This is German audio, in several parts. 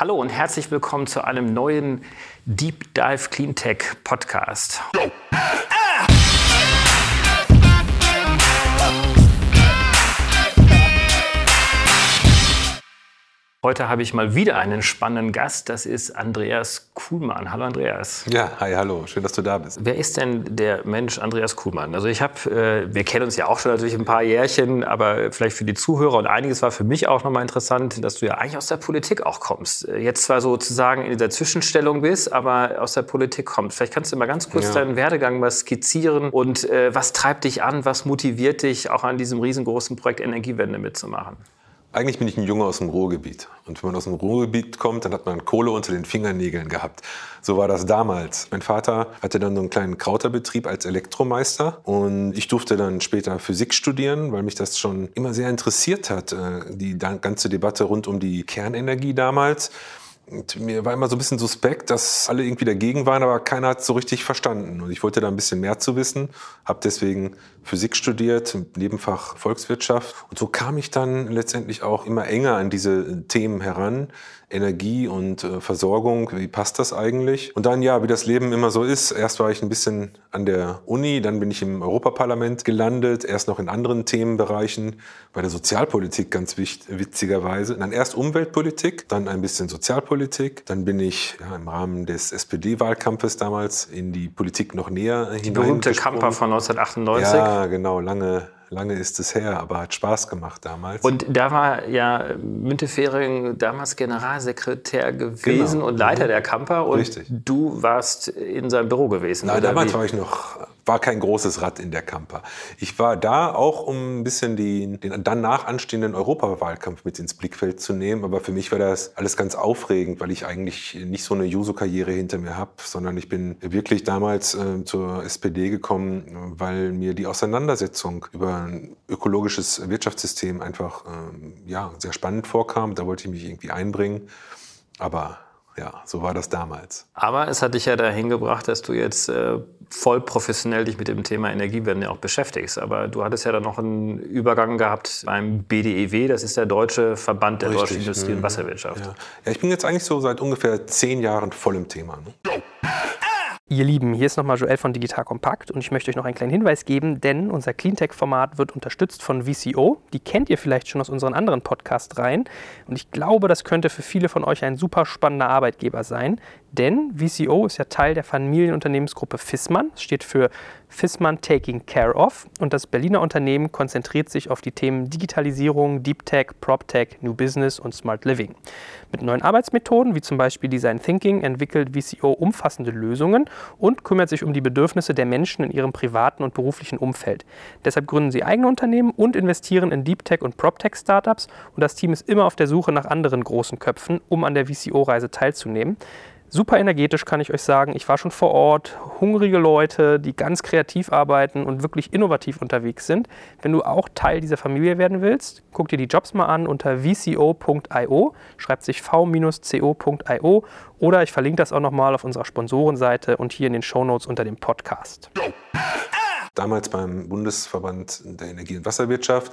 Hallo und herzlich willkommen zu einem neuen Deep Dive Cleantech Podcast. Heute habe ich mal wieder einen spannenden Gast. Das ist Andreas Kuhlmann. Hallo Andreas. Ja, hi, hallo. Schön, dass du da bist. Wer ist denn der Mensch Andreas Kuhlmann? Also ich habe, äh, wir kennen uns ja auch schon natürlich ein paar Jährchen, aber vielleicht für die Zuhörer und einiges war für mich auch nochmal interessant, dass du ja eigentlich aus der Politik auch kommst. Äh, jetzt zwar sozusagen in dieser Zwischenstellung bist, aber aus der Politik kommst. Vielleicht kannst du mal ganz kurz ja. deinen Werdegang mal skizzieren und äh, was treibt dich an, was motiviert dich auch an diesem riesengroßen Projekt Energiewende mitzumachen? Eigentlich bin ich ein Junge aus dem Ruhrgebiet. Und wenn man aus dem Ruhrgebiet kommt, dann hat man Kohle unter den Fingernägeln gehabt. So war das damals. Mein Vater hatte dann so einen kleinen Krauterbetrieb als Elektromeister. Und ich durfte dann später Physik studieren, weil mich das schon immer sehr interessiert hat, äh, die ganze Debatte rund um die Kernenergie damals. Und mir war immer so ein bisschen suspekt, dass alle irgendwie dagegen waren, aber keiner hat es so richtig verstanden. Und ich wollte da ein bisschen mehr zu wissen, habe deswegen Physik studiert, Nebenfach Volkswirtschaft. Und so kam ich dann letztendlich auch immer enger an diese Themen heran. Energie und äh, Versorgung, wie passt das eigentlich? Und dann, ja, wie das Leben immer so ist, erst war ich ein bisschen an der Uni, dann bin ich im Europaparlament gelandet, erst noch in anderen Themenbereichen, bei der Sozialpolitik ganz witzigerweise. Dann erst Umweltpolitik, dann ein bisschen Sozialpolitik, dann bin ich ja, im Rahmen des SPD-Wahlkampfes damals in die Politik noch näher Die berühmte Kamper von 1998. Ja, genau, lange, lange ist es her, aber hat Spaß gemacht damals. Und da war ja Müntefering damals Generalsekretär gewesen genau. und Leiter mhm. der Kamper und Richtig. du warst in seinem Büro gewesen. Nein, damals wie? war ich noch war kein großes Rad in der Kamper. Ich war da auch, um ein bisschen die, den danach anstehenden Europawahlkampf mit ins Blickfeld zu nehmen. Aber für mich war das alles ganz aufregend, weil ich eigentlich nicht so eine Juso-Karriere hinter mir habe, sondern ich bin wirklich damals äh, zur SPD gekommen, weil mir die Auseinandersetzung über ein ökologisches Wirtschaftssystem einfach äh, ja, sehr spannend vorkam. Da wollte ich mich irgendwie einbringen. Aber ja, so war das damals. Aber es hat dich ja dahin gebracht, dass du jetzt äh, voll professionell dich mit dem Thema Energiewende auch beschäftigst. Aber du hattest ja dann noch einen Übergang gehabt beim BDEW, das ist der Deutsche Verband der Richtig. deutschen Industrie- und mhm. Wasserwirtschaft. Ja. ja. ich bin jetzt eigentlich so seit ungefähr zehn Jahren voll im Thema. Ne? Ihr Lieben, hier ist nochmal Joel von Digital Kompakt und ich möchte euch noch einen kleinen Hinweis geben, denn unser Cleantech-Format wird unterstützt von VCO. Die kennt ihr vielleicht schon aus unseren anderen Podcast-Reihen und ich glaube, das könnte für viele von euch ein super spannender Arbeitgeber sein, denn VCO ist ja Teil der Familienunternehmensgruppe Fissmann, steht für Fissmann Taking Care of und das Berliner Unternehmen konzentriert sich auf die Themen Digitalisierung, Deep Tech, Prop Tech, New Business und Smart Living. Mit neuen Arbeitsmethoden wie zum Beispiel Design Thinking entwickelt VCO umfassende Lösungen und kümmert sich um die Bedürfnisse der Menschen in ihrem privaten und beruflichen Umfeld. Deshalb gründen sie eigene Unternehmen und investieren in Deep Tech und Prop Tech Startups und das Team ist immer auf der Suche nach anderen großen Köpfen, um an der VCO-Reise teilzunehmen. Super energetisch kann ich euch sagen. Ich war schon vor Ort. Hungrige Leute, die ganz kreativ arbeiten und wirklich innovativ unterwegs sind. Wenn du auch Teil dieser Familie werden willst, guck dir die Jobs mal an unter vco.io, schreibt sich v-co.io oder ich verlinke das auch nochmal auf unserer Sponsorenseite und hier in den Shownotes unter dem Podcast. Damals beim Bundesverband der Energie- und Wasserwirtschaft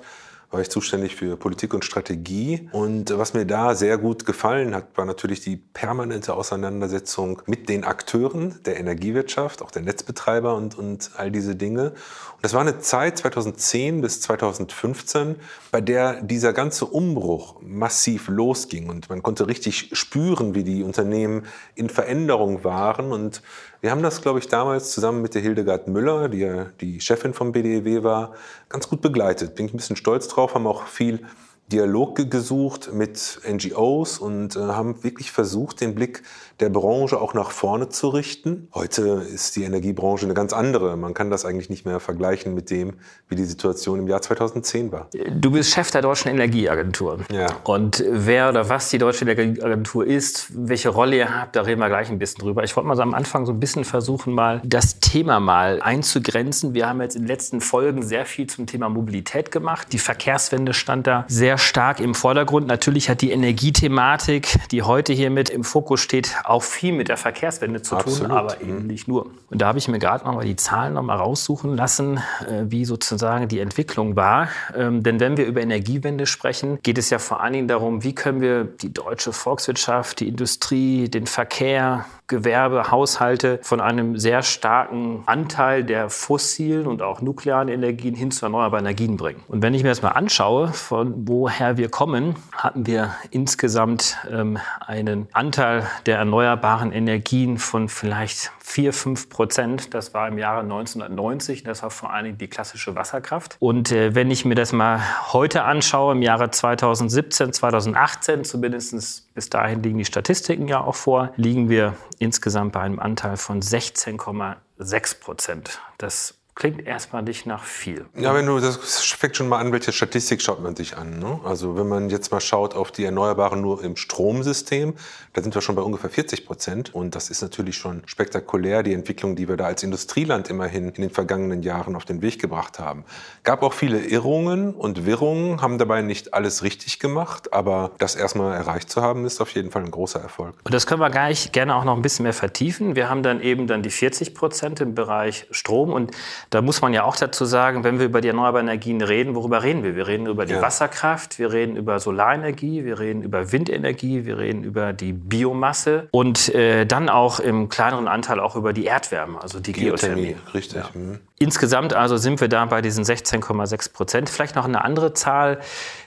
war ich zuständig für Politik und Strategie. Und was mir da sehr gut gefallen hat, war natürlich die permanente Auseinandersetzung mit den Akteuren der Energiewirtschaft, auch der Netzbetreiber und, und all diese Dinge. Und das war eine Zeit 2010 bis 2015, bei der dieser ganze Umbruch massiv losging und man konnte richtig spüren, wie die Unternehmen in Veränderung waren und wir haben das, glaube ich, damals zusammen mit der Hildegard Müller, die ja die Chefin vom BDEW war, ganz gut begleitet. Bin ich ein bisschen stolz drauf, haben auch viel Dialog gesucht mit NGOs und äh, haben wirklich versucht, den Blick der Branche auch nach vorne zu richten. Heute ist die Energiebranche eine ganz andere. Man kann das eigentlich nicht mehr vergleichen mit dem, wie die Situation im Jahr 2010 war. Du bist Chef der Deutschen Energieagentur. Ja. Und wer oder was die Deutsche Energieagentur ist, welche Rolle ihr habt, da reden wir gleich ein bisschen drüber. Ich wollte mal so am Anfang so ein bisschen versuchen, mal das Thema mal einzugrenzen. Wir haben jetzt in den letzten Folgen sehr viel zum Thema Mobilität gemacht. Die Verkehrswende stand da sehr sehr stark im Vordergrund. Natürlich hat die Energiethematik, die heute hier mit im Fokus steht, auch viel mit der Verkehrswende zu Absolut. tun, aber eben mhm. nicht nur. Und da habe ich mir gerade noch mal die Zahlen noch mal raussuchen lassen, äh, wie sozusagen die Entwicklung war. Ähm, denn wenn wir über Energiewende sprechen, geht es ja vor allen Dingen darum, wie können wir die deutsche Volkswirtschaft, die Industrie, den Verkehr, Gewerbe, Haushalte von einem sehr starken Anteil der fossilen und auch nuklearen Energien hin zu erneuerbaren Energien bringen. Und wenn ich mir das mal anschaue, von woher wir kommen, hatten wir insgesamt ähm, einen Anteil der erneuerbaren Energien von vielleicht 4, 5 Prozent. Das war im Jahre 1990. Das war vor allen Dingen die klassische Wasserkraft. Und äh, wenn ich mir das mal heute anschaue, im Jahre 2017, 2018, zumindest bis dahin liegen die Statistiken ja auch vor, liegen wir insgesamt bei einem Anteil von 16,6 Prozent. Das klingt erstmal nicht nach viel. Ja, wenn du, das fängt schon mal an, welche Statistik schaut man sich an. Ne? Also wenn man jetzt mal schaut auf die Erneuerbaren nur im Stromsystem, da sind wir schon bei ungefähr 40 Prozent. Und das ist natürlich schon spektakulär, die Entwicklung, die wir da als Industrieland immerhin in den vergangenen Jahren auf den Weg gebracht haben. Gab auch viele Irrungen und Wirrungen, haben dabei nicht alles richtig gemacht, aber das erstmal erreicht zu haben, ist auf jeden Fall ein großer Erfolg. Und das können wir gleich gerne auch noch ein bisschen mehr vertiefen. Wir haben dann eben dann die 40 Prozent im Bereich Strom und da muss man ja auch dazu sagen, wenn wir über die erneuerbaren Energien reden, worüber reden wir? Wir reden über die ja. Wasserkraft, wir reden über Solarenergie, wir reden über Windenergie, wir reden über die Biomasse und äh, dann auch im kleineren Anteil auch über die Erdwärme, also die Geothermie. Geothermie. Richtig. Ja. Insgesamt also sind wir da bei diesen 16,6 Prozent. Vielleicht noch eine andere Zahl,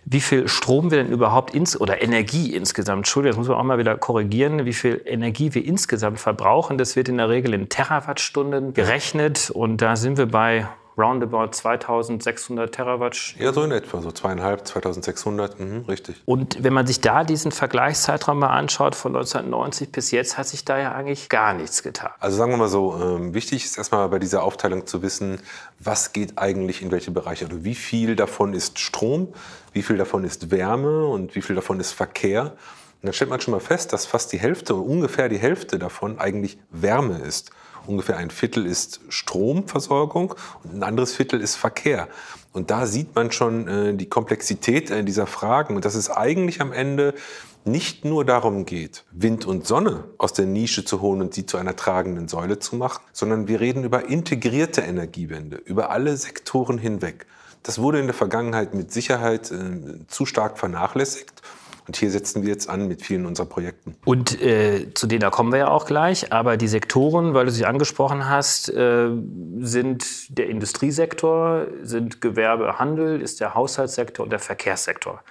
wie viel Strom wir denn überhaupt ins oder Energie insgesamt, Entschuldigung, das muss man auch mal wieder korrigieren, wie viel Energie wir insgesamt verbrauchen. Das wird in der Regel in Terawattstunden gerechnet und da sind wir bei roundabout 2600 Terawatt. Ja, so in etwa, so zweieinhalb, 2600, mhm, richtig. Und wenn man sich da diesen Vergleichszeitraum mal anschaut, von 1990 bis jetzt, hat sich da ja eigentlich gar nichts getan. Also sagen wir mal so, ähm, wichtig ist erstmal bei dieser Aufteilung zu wissen, was geht eigentlich in welche Bereiche. Also wie viel davon ist Strom, wie viel davon ist Wärme und wie viel davon ist Verkehr. Und dann stellt man schon mal fest, dass fast die Hälfte, ungefähr die Hälfte davon eigentlich Wärme ist ungefähr ein Viertel ist Stromversorgung und ein anderes Viertel ist Verkehr. Und da sieht man schon äh, die Komplexität äh, dieser Fragen und dass es eigentlich am Ende nicht nur darum geht, Wind und Sonne aus der Nische zu holen und sie zu einer tragenden Säule zu machen, sondern wir reden über integrierte Energiewende, über alle Sektoren hinweg. Das wurde in der Vergangenheit mit Sicherheit äh, zu stark vernachlässigt. Und hier setzen wir jetzt an mit vielen unserer Projekten. Und äh, zu denen da kommen wir ja auch gleich. Aber die Sektoren, weil du sie angesprochen hast, äh, sind der Industriesektor, sind Gewerbe, Handel, ist der Haushaltssektor und der Verkehrssektor.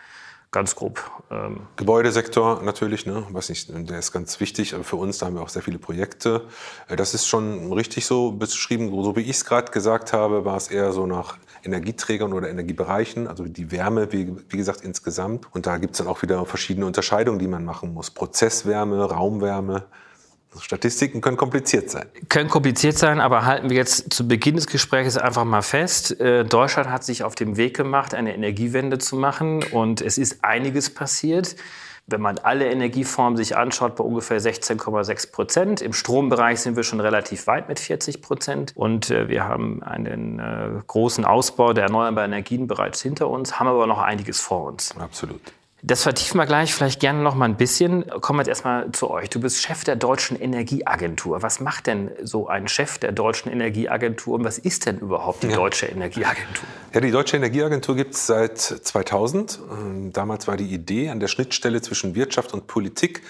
Ganz grob. Ähm. Gebäudesektor natürlich, ne? weiß nicht, der ist ganz wichtig für uns. Da haben wir auch sehr viele Projekte. Äh, das ist schon richtig so beschrieben. So wie ich es gerade gesagt habe, war es eher so nach Energieträgern oder Energiebereichen, also die Wärme, wie, wie gesagt, insgesamt. Und da gibt es dann auch wieder verschiedene Unterscheidungen, die man machen muss. Prozesswärme, Raumwärme. Statistiken können kompliziert sein. Können kompliziert sein, aber halten wir jetzt zu Beginn des Gesprächs einfach mal fest. Äh, Deutschland hat sich auf den Weg gemacht, eine Energiewende zu machen und es ist einiges passiert wenn man alle Energieformen sich anschaut, bei ungefähr 16,6 Prozent. Im Strombereich sind wir schon relativ weit mit 40 Prozent. Und äh, wir haben einen äh, großen Ausbau der erneuerbaren Energien bereits hinter uns, haben aber noch einiges vor uns. Absolut. Das vertiefen wir gleich vielleicht gerne noch mal ein bisschen. Kommen wir jetzt erstmal zu euch. Du bist Chef der Deutschen Energieagentur. Was macht denn so ein Chef der Deutschen Energieagentur und was ist denn überhaupt die ja. Deutsche Energieagentur? Ja, die Deutsche Energieagentur gibt es seit 2000. Ähm, damals war die Idee an der Schnittstelle zwischen Wirtschaft und Politik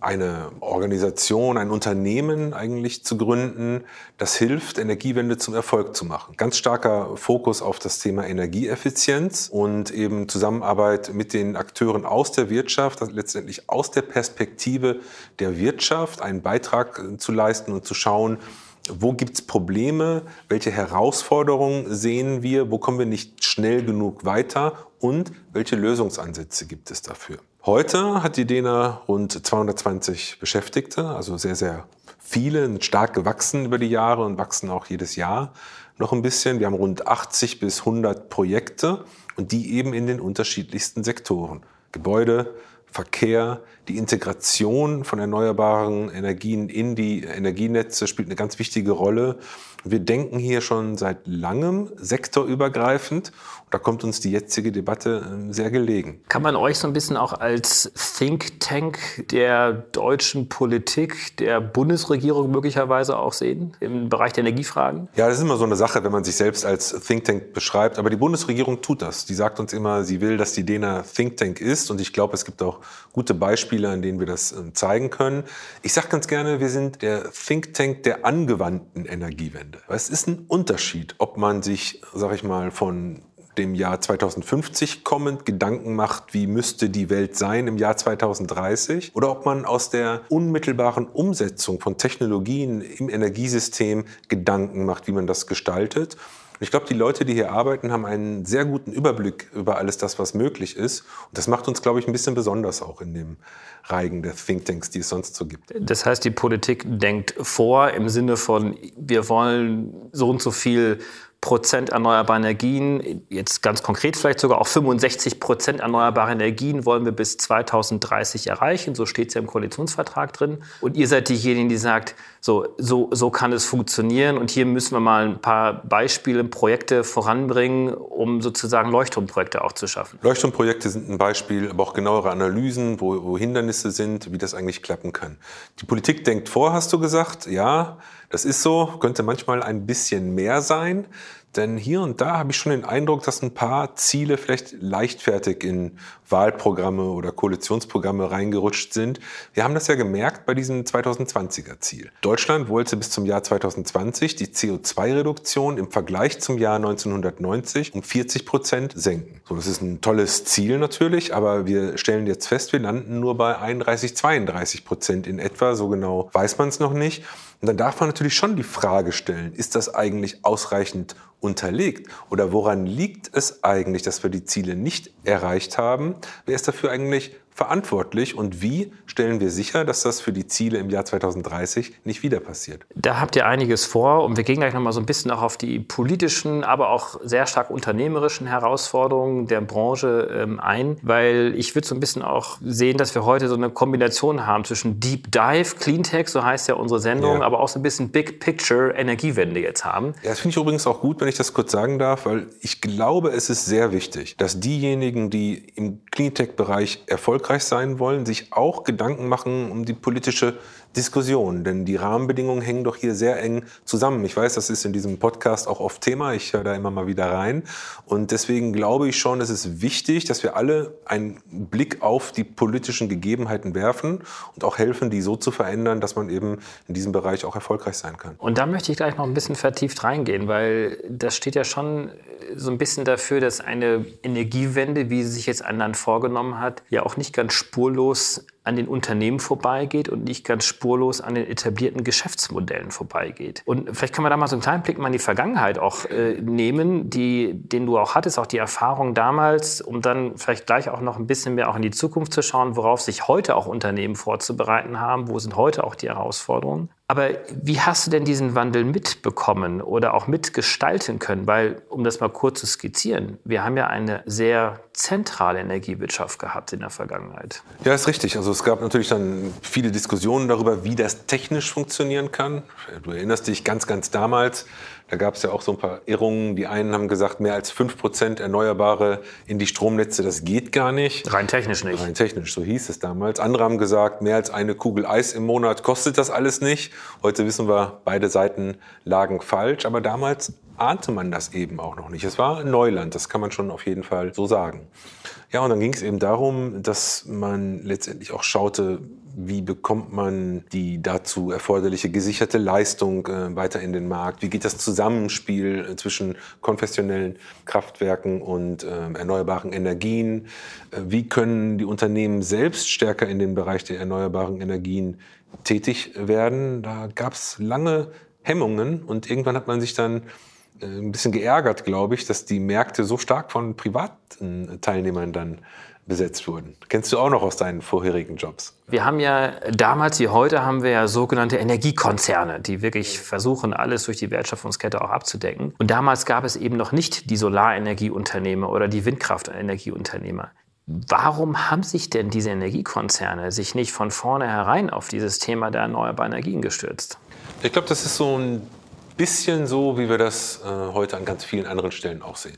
eine Organisation, ein Unternehmen eigentlich zu gründen, das hilft, Energiewende zum Erfolg zu machen. Ganz starker Fokus auf das Thema Energieeffizienz und eben Zusammenarbeit mit den Akteuren aus der Wirtschaft, also letztendlich aus der Perspektive der Wirtschaft einen Beitrag zu leisten und zu schauen, wo gibt es Probleme, welche Herausforderungen sehen wir, wo kommen wir nicht schnell genug weiter und welche Lösungsansätze gibt es dafür. Heute hat die DENA rund 220 Beschäftigte, also sehr, sehr viele, stark gewachsen über die Jahre und wachsen auch jedes Jahr noch ein bisschen. Wir haben rund 80 bis 100 Projekte und die eben in den unterschiedlichsten Sektoren. Gebäude, Verkehr, die Integration von erneuerbaren Energien in die Energienetze spielt eine ganz wichtige Rolle. Wir denken hier schon seit langem sektorübergreifend da kommt uns die jetzige Debatte ähm, sehr gelegen. Kann man euch so ein bisschen auch als Think Tank der deutschen Politik, der Bundesregierung möglicherweise auch sehen im Bereich der Energiefragen? Ja, das ist immer so eine Sache, wenn man sich selbst als Think Tank beschreibt. Aber die Bundesregierung tut das. Die sagt uns immer, sie will, dass die DENA Think Tank ist. Und ich glaube, es gibt auch gute Beispiele, an denen wir das ähm, zeigen können. Ich sage ganz gerne, wir sind der Think Tank der angewandten Energiewende. Es ist ein Unterschied, ob man sich, sag ich mal, von dem Jahr 2050 kommend Gedanken macht, wie müsste die Welt sein im Jahr 2030 oder ob man aus der unmittelbaren Umsetzung von Technologien im Energiesystem Gedanken macht, wie man das gestaltet. Ich glaube, die Leute, die hier arbeiten, haben einen sehr guten Überblick über alles das, was möglich ist. Und das macht uns, glaube ich, ein bisschen besonders auch in dem Reigen der Thinktanks, die es sonst so gibt. Das heißt, die Politik denkt vor im Sinne von, wir wollen so und so viel Prozent erneuerbare Energien, jetzt ganz konkret vielleicht sogar auch 65 Prozent erneuerbare Energien wollen wir bis 2030 erreichen. So steht es ja im Koalitionsvertrag drin. Und ihr seid diejenigen, die sagt, so, so, so kann es funktionieren. Und hier müssen wir mal ein paar Beispiele, Projekte voranbringen, um sozusagen Leuchtturmprojekte auch zu schaffen. Leuchtturmprojekte sind ein Beispiel, aber auch genauere Analysen, wo, wo Hindernisse sind, wie das eigentlich klappen kann. Die Politik denkt vor, hast du gesagt. Ja, das ist so, könnte manchmal ein bisschen mehr sein. Denn hier und da habe ich schon den Eindruck, dass ein paar Ziele vielleicht leichtfertig in Wahlprogramme oder Koalitionsprogramme reingerutscht sind. Wir haben das ja gemerkt bei diesem 2020er Ziel. Deutschland wollte bis zum Jahr 2020 die CO2-Reduktion im Vergleich zum Jahr 1990 um 40 Prozent senken. So, das ist ein tolles Ziel natürlich, aber wir stellen jetzt fest, wir landen nur bei 31, 32 Prozent in etwa. So genau weiß man es noch nicht. Und dann darf man natürlich schon die Frage stellen, ist das eigentlich ausreichend unterlegt? Oder woran liegt es eigentlich, dass wir die Ziele nicht erreicht haben? Wer ist dafür eigentlich verantwortlich und wie stellen wir sicher, dass das für die Ziele im Jahr 2030 nicht wieder passiert? Da habt ihr einiges vor und wir gehen gleich noch mal so ein bisschen auch auf die politischen, aber auch sehr stark unternehmerischen Herausforderungen der Branche ähm, ein, weil ich würde so ein bisschen auch sehen, dass wir heute so eine Kombination haben zwischen Deep Dive, Cleantech, so heißt ja unsere Sendung, ja. aber auch so ein bisschen Big Picture Energiewende jetzt haben. Ja, das finde ich übrigens auch gut, wenn ich das kurz sagen darf, weil ich glaube, es ist sehr wichtig, dass diejenigen, die im Cleantech-Bereich erfolgreich erfolgreich sein wollen, sich auch Gedanken machen um die politische Diskussion. Denn die Rahmenbedingungen hängen doch hier sehr eng zusammen. Ich weiß, das ist in diesem Podcast auch oft Thema. Ich höre da immer mal wieder rein. Und deswegen glaube ich schon, es ist wichtig, dass wir alle einen Blick auf die politischen Gegebenheiten werfen und auch helfen, die so zu verändern, dass man eben in diesem Bereich auch erfolgreich sein kann. Und da möchte ich gleich noch ein bisschen vertieft reingehen, weil das steht ja schon so ein bisschen dafür, dass eine Energiewende, wie sie sich jetzt ein Land vorgenommen hat, ja auch nicht ganz spurlos an den Unternehmen vorbeigeht und nicht ganz spurlos an den etablierten Geschäftsmodellen vorbeigeht. Und vielleicht können wir da mal so einen kleinen Blick mal in die Vergangenheit auch äh, nehmen, die, den du auch hattest, auch die Erfahrung damals, um dann vielleicht gleich auch noch ein bisschen mehr auch in die Zukunft zu schauen, worauf sich heute auch Unternehmen vorzubereiten haben, wo sind heute auch die Herausforderungen. Aber wie hast du denn diesen Wandel mitbekommen oder auch mitgestalten können? Weil, um das mal kurz zu skizzieren, wir haben ja eine sehr zentrale Energiewirtschaft gehabt in der Vergangenheit. Ja, ist richtig. Also es gab natürlich dann viele Diskussionen darüber, wie das technisch funktionieren kann. Du erinnerst dich ganz, ganz damals, da gab es ja auch so ein paar Irrungen. Die einen haben gesagt, mehr als 5% Erneuerbare in die Stromnetze, das geht gar nicht. Rein technisch nicht. Rein technisch, so hieß es damals. Andere haben gesagt, mehr als eine Kugel Eis im Monat kostet das alles nicht. Heute wissen wir, beide Seiten lagen falsch. Aber damals ahnte man das eben auch noch nicht. Es war Neuland, das kann man schon auf jeden Fall so sagen. Ja, und dann ging es eben darum, dass man letztendlich auch schaute, wie bekommt man die dazu erforderliche gesicherte Leistung äh, weiter in den Markt? Wie geht das Zusammenspiel äh, zwischen konfessionellen Kraftwerken und äh, erneuerbaren Energien? Äh, wie können die Unternehmen selbst stärker in den Bereich der erneuerbaren Energien tätig werden? Da gab es lange Hemmungen und irgendwann hat man sich dann äh, ein bisschen geärgert, glaube ich, dass die Märkte so stark von privaten Teilnehmern dann besetzt wurden. Kennst du auch noch aus deinen vorherigen Jobs? Wir haben ja damals wie heute haben wir ja sogenannte Energiekonzerne, die wirklich versuchen, alles durch die Wertschöpfungskette auch abzudecken. Und damals gab es eben noch nicht die Solarenergieunternehmer oder die Windkraftenergieunternehmer. Warum haben sich denn diese Energiekonzerne sich nicht von vornherein auf dieses Thema der erneuerbaren Energien gestürzt? Ich glaube, das ist so ein bisschen so, wie wir das äh, heute an ganz vielen anderen Stellen auch sehen.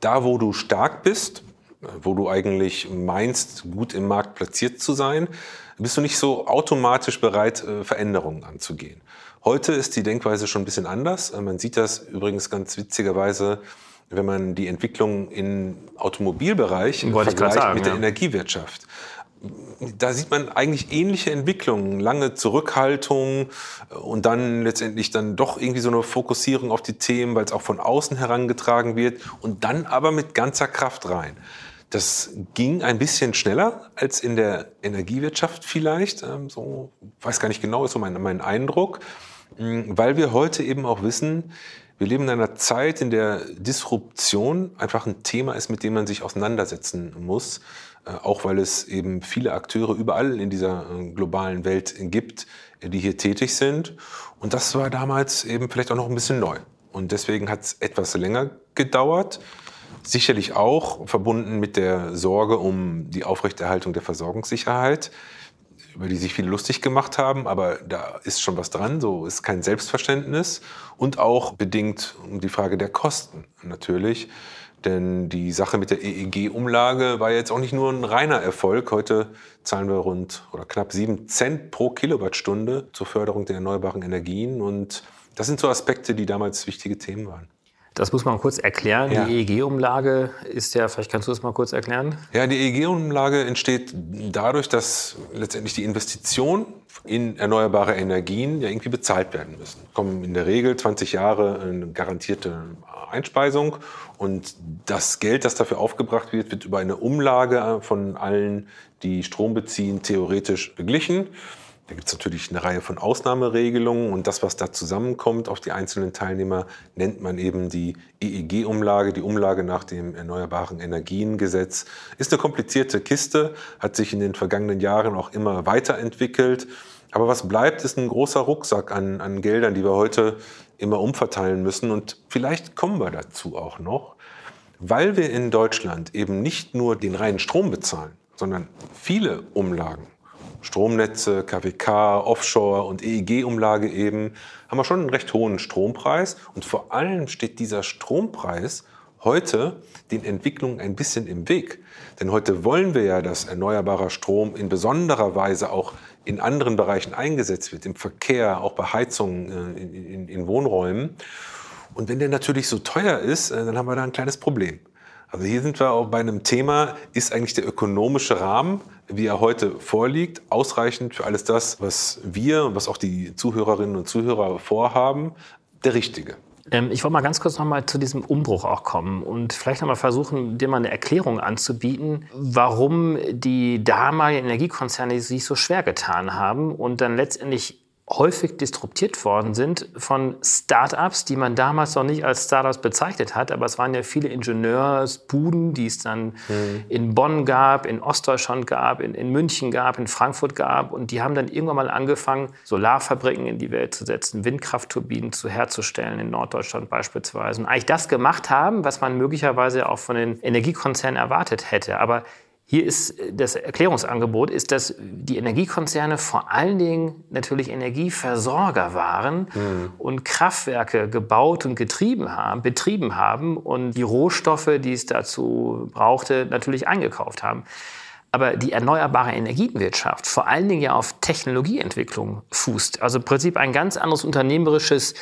Da, wo du stark bist, wo du eigentlich meinst, gut im Markt platziert zu sein, bist du nicht so automatisch bereit, äh, Veränderungen anzugehen. Heute ist die Denkweise schon ein bisschen anders. Äh, man sieht das übrigens ganz witzigerweise wenn man die Entwicklung im Automobilbereich Wollte vergleicht sagen, mit der ja. Energiewirtschaft. Da sieht man eigentlich ähnliche Entwicklungen, lange Zurückhaltung und dann letztendlich dann doch irgendwie so eine Fokussierung auf die Themen, weil es auch von außen herangetragen wird und dann aber mit ganzer Kraft rein. Das ging ein bisschen schneller als in der Energiewirtschaft vielleicht. ähm, So, weiß gar nicht genau, ist so mein, mein Eindruck, Mm, weil wir heute eben auch wissen, wir leben in einer Zeit, in der Disruption einfach ein Thema ist, mit dem man sich auseinandersetzen muss. Äh, Auch weil es eben viele Akteure überall in dieser äh, globalen Welt gibt, die hier tätig sind. Und das war damals eben vielleicht auch noch ein bisschen neu. Und deswegen hat es etwas länger gedauert. Sicherlich auch verbunden mit der Sorge um die Aufrechterhaltung der Versorgungssicherheit über die sich viele lustig gemacht haben, aber da ist schon was dran, so ist kein Selbstverständnis und auch bedingt um die Frage der Kosten natürlich. Denn die Sache mit der EEG-Umlage war jetzt auch nicht nur ein reiner Erfolg. Heute zahlen wir rund oder knapp sieben Cent pro Kilowattstunde zur Förderung der erneuerbaren Energien. Und das sind so Aspekte, die damals wichtige Themen waren. Das muss man kurz erklären. Ja. Die EEG-Umlage ist ja, vielleicht kannst du das mal kurz erklären? Ja, die EEG-Umlage entsteht dadurch, dass letztendlich die Investitionen in erneuerbare Energien ja irgendwie bezahlt werden müssen. Kommen in der Regel 20 Jahre eine garantierte Einspeisung und das Geld, das dafür aufgebracht wird, wird über eine Umlage von allen, die Strom beziehen, theoretisch beglichen. Da gibt es natürlich eine Reihe von Ausnahmeregelungen und das, was da zusammenkommt auf die einzelnen Teilnehmer, nennt man eben die EEG-Umlage, die Umlage nach dem Erneuerbaren Energiengesetz. Ist eine komplizierte Kiste, hat sich in den vergangenen Jahren auch immer weiterentwickelt. Aber was bleibt, ist ein großer Rucksack an, an Geldern, die wir heute immer umverteilen müssen. Und vielleicht kommen wir dazu auch noch, weil wir in Deutschland eben nicht nur den reinen Strom bezahlen, sondern viele Umlagen. Stromnetze, KWK, Offshore und EEG-Umlage eben, haben wir schon einen recht hohen Strompreis. Und vor allem steht dieser Strompreis heute den Entwicklungen ein bisschen im Weg. Denn heute wollen wir ja, dass erneuerbarer Strom in besonderer Weise auch in anderen Bereichen eingesetzt wird, im Verkehr, auch bei Heizungen äh, in, in, in Wohnräumen. Und wenn der natürlich so teuer ist, äh, dann haben wir da ein kleines Problem. Also hier sind wir auch bei einem Thema, ist eigentlich der ökonomische Rahmen, wie er heute vorliegt, ausreichend für alles das, was wir und was auch die Zuhörerinnen und Zuhörer vorhaben, der richtige. Ähm, ich wollte mal ganz kurz noch mal zu diesem Umbruch auch kommen und vielleicht noch mal versuchen, dir mal eine Erklärung anzubieten, warum die damaligen Energiekonzerne sich so schwer getan haben und dann letztendlich häufig disruptiert worden sind von Startups, die man damals noch nicht als Startups bezeichnet hat, aber es waren ja viele Ingenieursbuden, die es dann in Bonn gab, in Ostdeutschland gab, in, in München gab, in Frankfurt gab. Und die haben dann irgendwann mal angefangen, Solarfabriken in die Welt zu setzen, Windkraftturbinen zu herzustellen, in Norddeutschland beispielsweise. Und eigentlich das gemacht haben, was man möglicherweise auch von den Energiekonzernen erwartet hätte, aber hier ist das Erklärungsangebot, ist, dass die Energiekonzerne vor allen Dingen natürlich Energieversorger waren und Kraftwerke gebaut und getrieben haben, betrieben haben und die Rohstoffe, die es dazu brauchte, natürlich eingekauft haben. Aber die erneuerbare Energienwirtschaft vor allen Dingen ja auf Technologieentwicklung fußt. Also im Prinzip ein ganz anderes unternehmerisches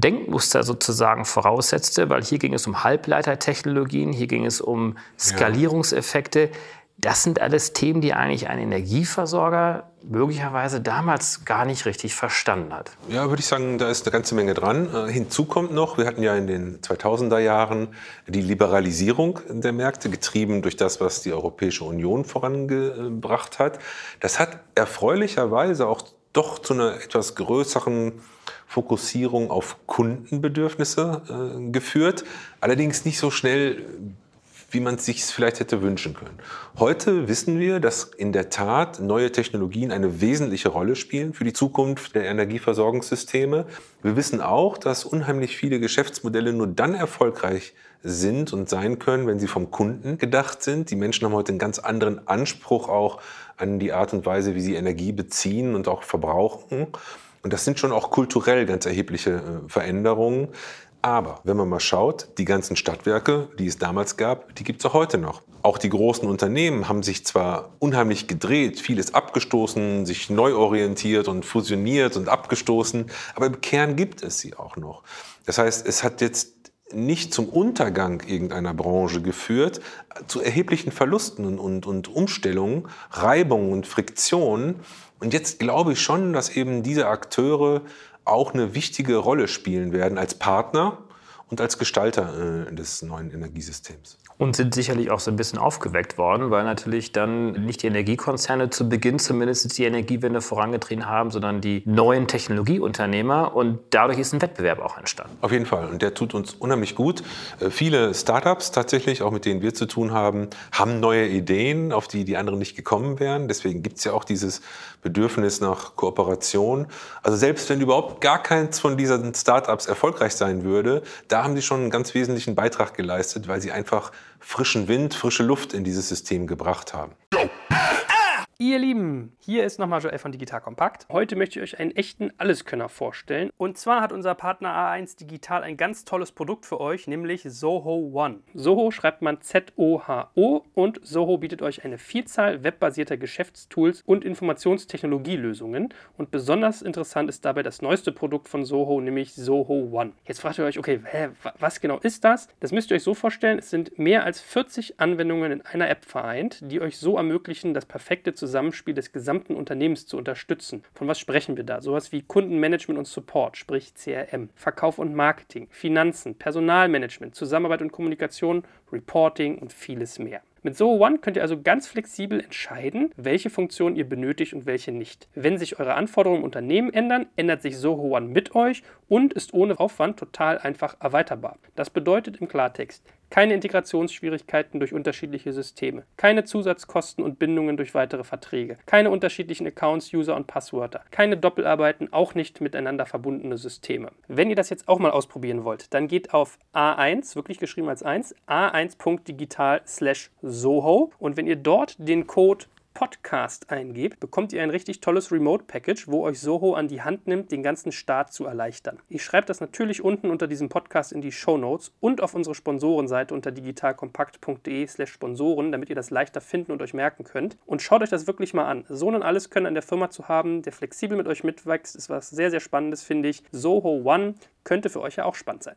Denkmuster sozusagen voraussetzte, weil hier ging es um Halbleitertechnologien, hier ging es um Skalierungseffekte. Das sind alles Themen, die eigentlich ein Energieversorger möglicherweise damals gar nicht richtig verstanden hat. Ja, würde ich sagen, da ist eine ganze Menge dran. Äh, hinzu kommt noch, wir hatten ja in den 2000er Jahren die Liberalisierung der Märkte, getrieben durch das, was die Europäische Union vorangebracht hat. Das hat erfreulicherweise auch doch zu einer etwas größeren Fokussierung auf Kundenbedürfnisse äh, geführt. Allerdings nicht so schnell, wie man es sich vielleicht hätte wünschen können. Heute wissen wir, dass in der Tat neue Technologien eine wesentliche Rolle spielen für die Zukunft der Energieversorgungssysteme. Wir wissen auch, dass unheimlich viele Geschäftsmodelle nur dann erfolgreich sind und sein können, wenn sie vom Kunden gedacht sind. Die Menschen haben heute einen ganz anderen Anspruch auch an die Art und Weise, wie sie Energie beziehen und auch verbrauchen. Und das sind schon auch kulturell ganz erhebliche äh, Veränderungen. Aber wenn man mal schaut, die ganzen Stadtwerke, die es damals gab, die gibt es auch heute noch. Auch die großen Unternehmen haben sich zwar unheimlich gedreht, vieles abgestoßen, sich neu orientiert und fusioniert und abgestoßen, aber im Kern gibt es sie auch noch. Das heißt, es hat jetzt nicht zum Untergang irgendeiner Branche geführt, zu erheblichen Verlusten und, und, Umstellungen, Reibungen und Friktionen. Und jetzt glaube ich schon, dass eben diese Akteure auch eine wichtige Rolle spielen werden als Partner und als Gestalter äh, des neuen Energiesystems. Und sind sicherlich auch so ein bisschen aufgeweckt worden, weil natürlich dann nicht die Energiekonzerne zu Beginn zumindest die Energiewende vorangetrieben haben, sondern die neuen Technologieunternehmer. Und dadurch ist ein Wettbewerb auch entstanden. Auf jeden Fall. Und der tut uns unheimlich gut. Äh, viele Startups tatsächlich, auch mit denen wir zu tun haben, haben neue Ideen, auf die die anderen nicht gekommen wären. Deswegen gibt es ja auch dieses Bedürfnis nach Kooperation. Also selbst wenn überhaupt gar keins von diesen Startups erfolgreich sein würde, da haben sie schon einen ganz wesentlichen Beitrag geleistet, weil sie einfach frischen Wind, frische Luft in dieses System gebracht haben. Ihr Lieben, hier ist nochmal Joel von Digital Kompakt. Heute möchte ich euch einen echten Alleskönner vorstellen. Und zwar hat unser Partner A1 Digital ein ganz tolles Produkt für euch, nämlich Soho One. Soho schreibt man Z-O-H-O und Soho bietet euch eine Vielzahl webbasierter Geschäftstools und Informationstechnologielösungen. Und besonders interessant ist dabei das neueste Produkt von Soho, nämlich Soho One. Jetzt fragt ihr euch, okay, hä, was genau ist das? Das müsst ihr euch so vorstellen, es sind mehr als 40 Anwendungen in einer App vereint, die euch so ermöglichen, das perfekte Zusammenspiel des gesamten Unternehmens zu unterstützen. Von was sprechen wir da? Sowas wie Kundenmanagement und Support, sprich CRM, Verkauf und Marketing, Finanzen, Personalmanagement, Zusammenarbeit und Kommunikation, Reporting und vieles mehr. Mit Zoho One könnt ihr also ganz flexibel entscheiden, welche Funktionen ihr benötigt und welche nicht. Wenn sich eure Anforderungen im Unternehmen ändern, ändert sich Zoho One mit euch und ist ohne Aufwand total einfach erweiterbar. Das bedeutet im Klartext, keine Integrationsschwierigkeiten durch unterschiedliche Systeme, keine Zusatzkosten und Bindungen durch weitere Verträge, keine unterschiedlichen Accounts, User und Passwörter, keine Doppelarbeiten, auch nicht miteinander verbundene Systeme. Wenn ihr das jetzt auch mal ausprobieren wollt, dann geht auf A1, wirklich geschrieben als 1, a1.digital slash Soho und wenn ihr dort den Code Podcast eingebt, bekommt ihr ein richtig tolles Remote-Package, wo euch Soho an die Hand nimmt, den ganzen Start zu erleichtern. Ich schreibe das natürlich unten unter diesem Podcast in die Show Notes und auf unsere Sponsorenseite unter digitalkompakt.de/slash Sponsoren, damit ihr das leichter finden und euch merken könnt. Und schaut euch das wirklich mal an. So einen alles können an der Firma zu haben, der flexibel mit euch mitwächst, ist was sehr, sehr Spannendes, finde ich. Soho One könnte für euch ja auch spannend sein.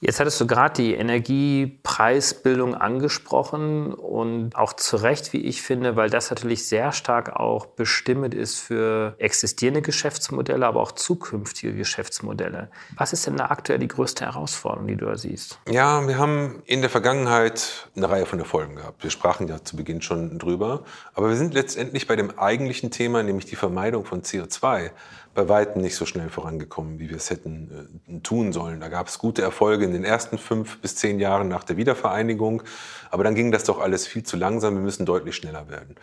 Jetzt hattest du gerade die Energiepreisbildung angesprochen und auch zu Recht, wie ich finde, weil das natürlich sehr stark auch bestimmend ist für existierende Geschäftsmodelle, aber auch zukünftige Geschäftsmodelle. Was ist denn da aktuell die größte Herausforderung, die du da siehst? Ja, wir haben in der Vergangenheit eine Reihe von Erfolgen gehabt. Wir sprachen ja zu Beginn schon drüber, aber wir sind letztendlich bei dem eigentlichen Thema, nämlich die Vermeidung von CO2 bei weitem nicht so schnell vorangekommen, wie wir es hätten äh, tun sollen. Da gab es gute Erfolge in den ersten fünf bis zehn Jahren nach der Wiedervereinigung, aber dann ging das doch alles viel zu langsam. Wir müssen deutlich schneller werden.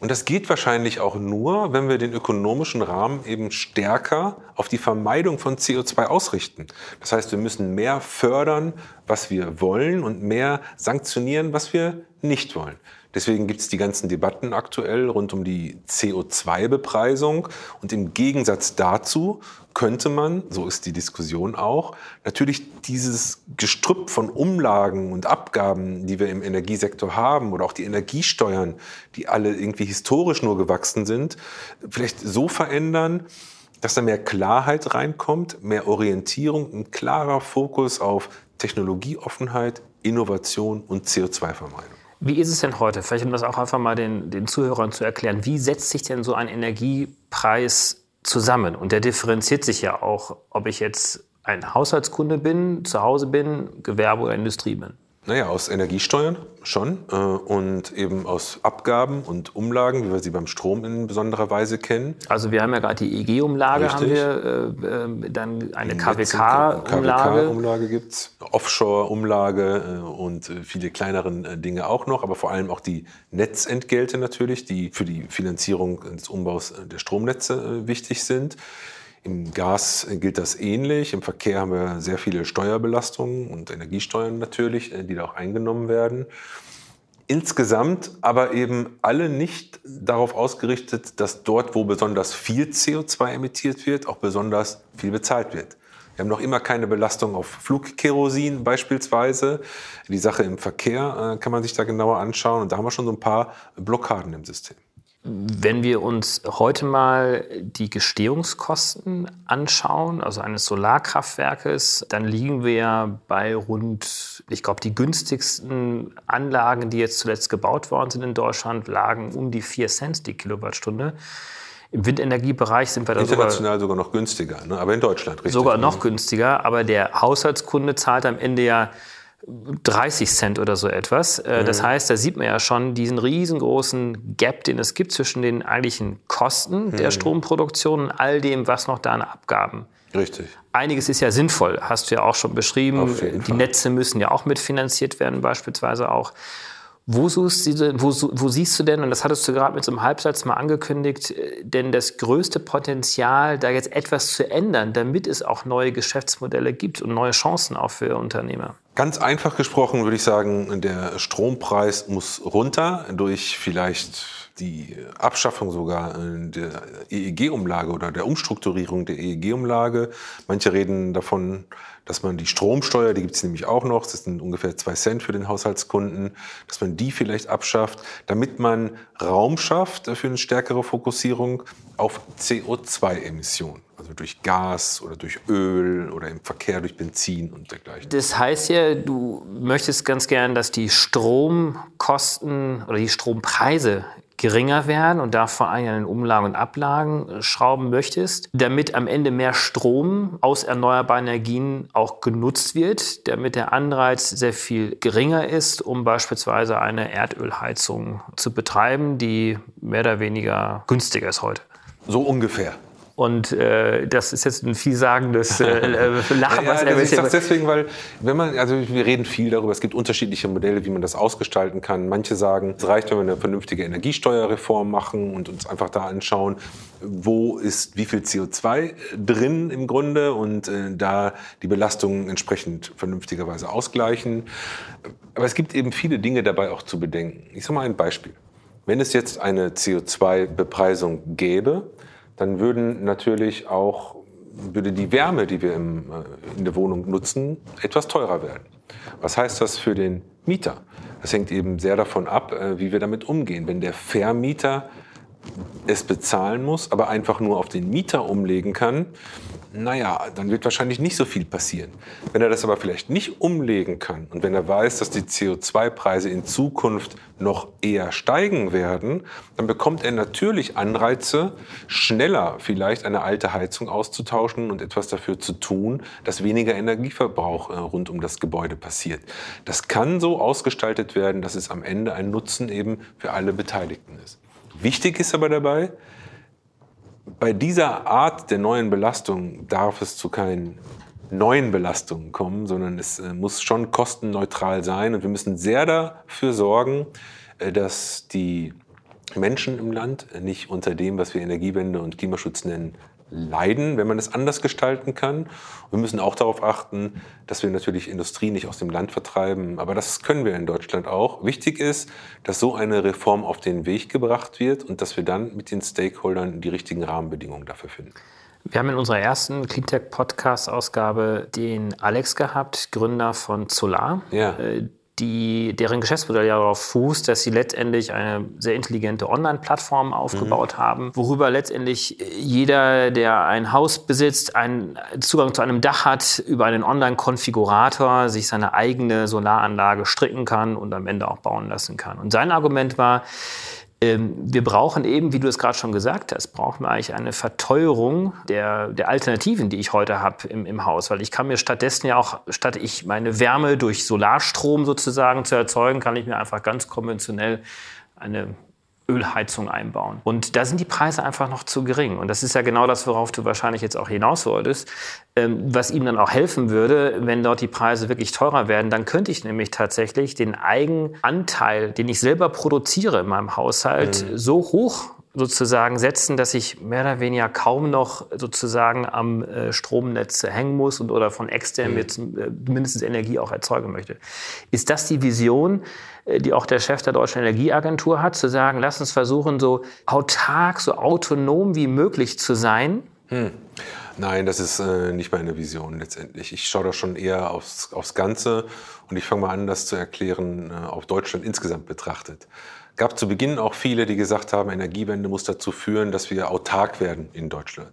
Und das geht wahrscheinlich auch nur, wenn wir den ökonomischen Rahmen eben stärker auf die Vermeidung von CO2 ausrichten. Das heißt, wir müssen mehr fördern, was wir wollen und mehr sanktionieren, was wir nicht wollen. Deswegen gibt es die ganzen Debatten aktuell rund um die CO2-Bepreisung. Und im Gegensatz dazu könnte man, so ist die Diskussion auch, natürlich dieses Gestrüpp von Umlagen und Abgaben, die wir im Energiesektor haben, oder auch die Energiesteuern, die alle irgendwie historisch nur gewachsen sind, vielleicht so verändern, dass da mehr Klarheit reinkommt, mehr Orientierung, ein klarer Fokus auf Technologieoffenheit, Innovation und CO2-Vermeidung. Wie ist es denn heute? Vielleicht um das auch einfach mal den, den Zuhörern zu erklären. Wie setzt sich denn so ein Energiepreis zusammen? Und der differenziert sich ja auch, ob ich jetzt ein Haushaltskunde bin, zu Hause bin, Gewerbe oder Industrie bin. Naja, aus Energiesteuern schon äh, und eben aus Abgaben und Umlagen, wie wir sie beim Strom in besonderer Weise kennen. Also wir haben ja gerade die EEG-Umlage, haben wir, äh, äh, dann eine KWK-Umlage. KWK-Umlage gibt es, Offshore-Umlage äh, und äh, viele kleineren äh, Dinge auch noch, aber vor allem auch die Netzentgelte natürlich, die für die Finanzierung des Umbaus der Stromnetze wichtig sind. Im Gas gilt das ähnlich. Im Verkehr haben wir sehr viele Steuerbelastungen und Energiesteuern natürlich, äh, die da auch eingenommen werden. Insgesamt aber eben alle nicht darauf ausgerichtet, dass dort, wo besonders viel CO2 emittiert wird, auch besonders viel bezahlt wird. Wir haben noch immer keine Belastung auf Flugkerosin beispielsweise. Die Sache im Verkehr äh, kann man sich da genauer anschauen. Und da haben wir schon so ein paar Blockaden im System. Wenn wir uns heute mal die Gestehungskosten anschauen, also eines Solarkraftwerkes, dann liegen wir bei rund, ich glaube, die günstigsten Anlagen, die jetzt zuletzt gebaut worden sind in Deutschland, lagen um die 4 Cent die Kilowattstunde. Im Windenergiebereich sind wir da International sogar, sogar noch günstiger, ne? aber in Deutschland richtig. Sogar noch günstiger, aber der Haushaltskunde zahlt am Ende ja 30 Cent oder so etwas. Äh, mhm. Das heißt, da sieht man ja schon diesen riesengroßen Gap, den es gibt zwischen den eigentlichen Kosten mhm. der Stromproduktion und all dem, was noch da an Abgaben. Richtig. Einiges ist ja sinnvoll, hast du ja auch schon beschrieben. Die. Netze müssen ja auch mitfinanziert werden, beispielsweise auch. Wo, suchst du, wo, wo, siehst du denn, und das hattest du gerade mit so einem Halbsatz mal angekündigt, äh, denn das größte Potenzial, da jetzt etwas zu ändern, damit es auch neue Geschäftsmodelle gibt und neue Chancen auch für Unternehmer? Ganz einfach gesprochen würde ich sagen, der Strompreis muss runter durch vielleicht die Abschaffung sogar der EEG-Umlage oder der Umstrukturierung der EEG-Umlage. Manche reden davon, dass man die Stromsteuer, die gibt es nämlich auch noch, das sind ungefähr zwei Cent für den Haushaltskunden, dass man die vielleicht abschafft, damit man Raum schafft für eine stärkere Fokussierung auf CO2-Emissionen. Also durch Gas oder durch Öl oder im Verkehr durch Benzin und dergleichen. Das heißt ja, du möchtest ganz gern, dass die Stromkosten oder die Strompreise geringer werden und da vor allem an den Umlagen und Ablagen schrauben möchtest, damit am Ende mehr Strom aus erneuerbaren Energien auch genutzt wird, damit der Anreiz sehr viel geringer ist, um beispielsweise eine Erdölheizung zu betreiben, die mehr oder weniger günstiger ist heute. So ungefähr. Und äh, das ist jetzt ein vielsagendes äh, äh Lachen, was er Ich sage deswegen, weil wenn man, also wir reden viel darüber, es gibt unterschiedliche Modelle, wie man das ausgestalten kann. Manche sagen, es reicht, wenn wir eine vernünftige Energiesteuerreform machen und uns einfach da anschauen, wo ist wie viel CO2 drin im Grunde und äh, da die Belastungen entsprechend vernünftigerweise ausgleichen. Aber es gibt eben viele Dinge dabei auch zu bedenken. Ich sage mal ein Beispiel. Wenn es jetzt eine CO2-Bepreisung gäbe, dann würden natürlich auch würde die Wärme, die wir im, äh, in der Wohnung nutzen, etwas teurer werden. Was heißt das für den Mieter? Das hängt eben sehr davon ab, äh, wie wir damit umgehen. Wenn der Vermieter es bezahlen muss, aber einfach nur auf den Mieter umlegen kann, naja, dann wird wahrscheinlich nicht so viel passieren. Wenn er das aber vielleicht nicht umlegen kann und wenn er weiß, dass die CO2-Preise in Zukunft noch eher steigen werden, dann bekommt er natürlich Anreize, schneller vielleicht eine alte Heizung auszutauschen und etwas dafür zu tun, dass weniger Energieverbrauch äh, rund um das Gebäude passiert. Das kann so ausgestaltet werden, dass es am Ende ein Nutzen eben für alle Beteiligten ist. Wichtig ist aber dabei, bei dieser Art der neuen Belastung darf es zu keinen neuen Belastungen kommen, sondern es äh, muss schon kostenneutral sein. Und wir müssen sehr dafür sorgen, äh, dass die Menschen im Land nicht unter dem, was wir Energiewende und Klimaschutz nennen, leiden, wenn man es anders gestalten kann. Wir müssen auch darauf achten, dass wir natürlich Industrie nicht aus dem Land vertreiben. Aber das können wir in Deutschland auch. Wichtig ist, dass so eine Reform auf den Weg gebracht wird und dass wir dann mit den Stakeholdern die richtigen Rahmenbedingungen dafür finden. Wir haben in unserer ersten Cleantech Podcast Ausgabe den Alex gehabt, Gründer von Solar. Ja. Die, deren Geschäftsmodell ja darauf fußt, dass sie letztendlich eine sehr intelligente Online-Plattform aufgebaut mhm. haben, worüber letztendlich jeder, der ein Haus besitzt, einen Zugang zu einem Dach hat, über einen Online-Konfigurator sich seine eigene Solaranlage stricken kann und am Ende auch bauen lassen kann. Und sein Argument war, wir brauchen eben, wie du es gerade schon gesagt hast, brauchen wir eigentlich eine Verteuerung der, der Alternativen, die ich heute habe im, im Haus. Weil ich kann mir stattdessen ja auch, statt ich meine Wärme durch Solarstrom sozusagen zu erzeugen, kann ich mir einfach ganz konventionell eine Ölheizung einbauen. Und da sind die Preise einfach noch zu gering. Und das ist ja genau das, worauf du wahrscheinlich jetzt auch hinaus wolltest. Ähm, was ihm dann auch helfen würde, wenn dort die Preise wirklich teurer werden, dann könnte ich nämlich tatsächlich den Eigenanteil, den ich selber produziere in meinem Haushalt, mhm. so hoch sozusagen setzen, dass ich mehr oder weniger kaum noch sozusagen am äh, Stromnetz hängen muss und oder von extern mhm. jetzt äh, mindestens Energie auch erzeugen möchte. Ist das die Vision, äh, die auch der Chef der Deutschen Energieagentur hat, zu sagen, lass uns versuchen, so autark, so autonom wie möglich zu sein? Hm. Nein, das ist äh, nicht meine Vision letztendlich. Ich schaue da schon eher aufs, aufs Ganze und ich fange mal an, das zu erklären, äh, auf Deutschland insgesamt betrachtet gab zu Beginn auch viele, die gesagt haben, Energiewende muss dazu führen, dass wir autark werden in Deutschland.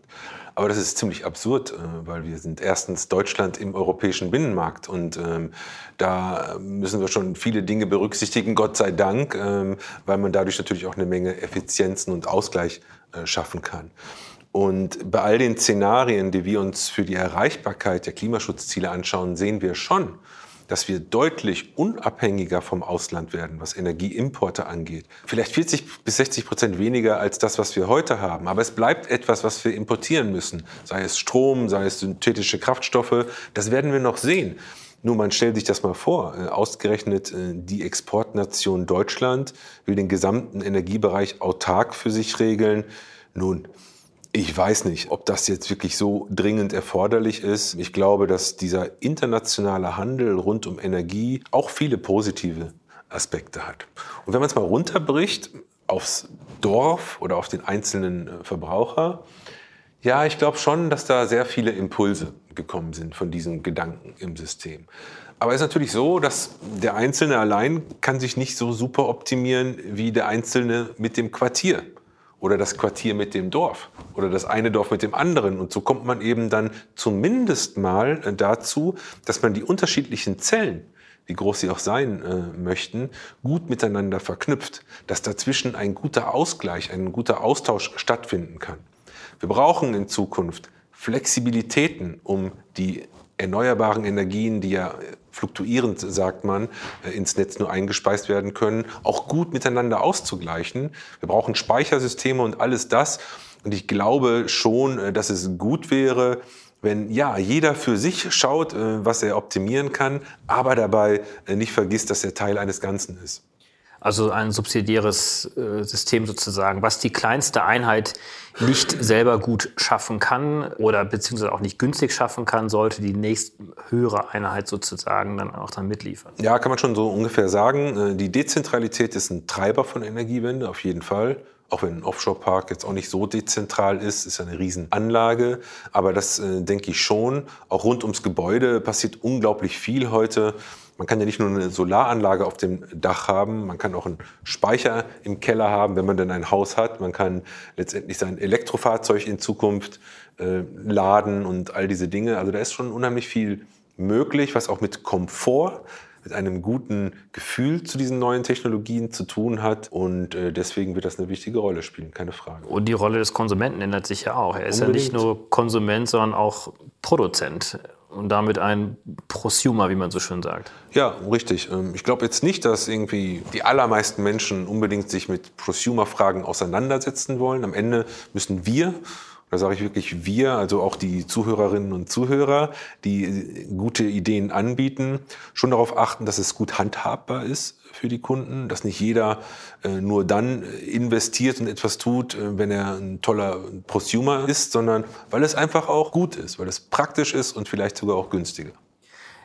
Aber das ist ziemlich absurd, äh, weil wir sind erstens Deutschland im europäischen Binnenmarkt und ähm, da müssen wir schon viele Dinge berücksichtigen, Gott sei Dank, ähm, weil man dadurch natürlich auch eine Menge Effizienzen und Ausgleich äh, schaffen kann. Und bei all den Szenarien, die wir uns für die Erreichbarkeit der Klimaschutzziele anschauen, sehen wir schon, dass wir deutlich unabhängiger vom Ausland werden, was Energieimporte angeht. Vielleicht 40 bis 60 Prozent weniger als das, was wir heute haben. Aber es bleibt etwas, was wir importieren müssen. Sei es Strom, sei es synthetische Kraftstoffe. Das werden wir noch sehen. Nur man stellt sich das mal vor, äh, ausgerechnet äh, die Exportnation Deutschland will den gesamten Energiebereich autark für sich regeln. Nun, ich weiß nicht, ob das jetzt wirklich so dringend erforderlich ist. Ich glaube, dass dieser internationale Handel rund um Energie auch viele positive Aspekte hat. Und wenn man es mal runterbricht aufs Dorf oder auf den einzelnen äh, Verbraucher, ja, ich glaube schon, dass da sehr viele Impulse gekommen sind von diesen Gedanken im System. Aber es ist natürlich so, dass der Einzelne allein kann sich nicht so super optimieren wie der Einzelne mit dem Quartier oder das Quartier mit dem Dorf oder das eine Dorf mit dem anderen. Und so kommt man eben dann zumindest mal äh, dazu, dass man die unterschiedlichen Zellen, wie groß sie auch sein äh, möchten, gut miteinander verknüpft, dass dazwischen ein guter Ausgleich, ein guter Austausch stattfinden kann. Wir brauchen in Zukunft Flexibilitäten, um die erneuerbaren Energien, die ja fluktuierend, sagt man, äh, ins Netz nur eingespeist werden können, auch gut miteinander auszugleichen. Wir brauchen Speichersysteme und alles das. Und ich glaube schon, äh, dass es gut wäre, wenn ja, jeder für sich schaut, äh, was er optimieren kann, aber dabei nicht vergisst, dass er Teil eines Ganzen ist. Also ein subsidiäres äh, System sozusagen, was die kleinste Einheit nicht selber gut schaffen kann oder beziehungsweise auch nicht günstig schaffen kann, sollte die nächst höhere Einheit sozusagen dann auch dann mitliefern. Ja, kann man schon so ungefähr sagen. Äh, die Dezentralität ist ein Treiber von Energiewende, auf jeden Fall. Auch wenn ein Offshore-Park jetzt auch nicht so dezentral ist, ist ja eine Riesenanlage. Aber das äh, denke ich schon. Auch rund ums Gebäude passiert unglaublich viel heute. Man kann ja nicht nur eine Solaranlage auf dem Dach haben, man kann auch einen Speicher im Keller haben, wenn man denn ein Haus hat. Man kann letztendlich sein Elektrofahrzeug in Zukunft äh, laden und all diese Dinge. Also da ist schon unheimlich viel möglich, was auch mit Komfort mit einem guten Gefühl zu diesen neuen Technologien zu tun hat. Und äh, deswegen wird das eine wichtige Rolle spielen, keine Frage. Und die Rolle des Konsumenten ändert sich ja auch. Er ist Unbedingt. ja nicht nur Konsument, sondern auch Produzent und damit ein Prosumer, wie man so schön sagt. Ja, richtig. Ähm, ich glaube jetzt nicht, dass irgendwie die allermeisten Menschen unbedingt sich mit Prosumer-Fragen auseinandersetzen wollen. Am Ende müssen wir da sage ich wirklich wir, also auch die Zuhörerinnen und Zuhörer, die gute Ideen anbieten, schon darauf achten, dass es gut handhabbar ist für die Kunden, dass nicht jeder äh, nur dann investiert und etwas tut, äh, wenn er ein toller Prosumer ist, sondern weil es einfach auch gut ist, weil es praktisch ist und vielleicht sogar auch günstiger.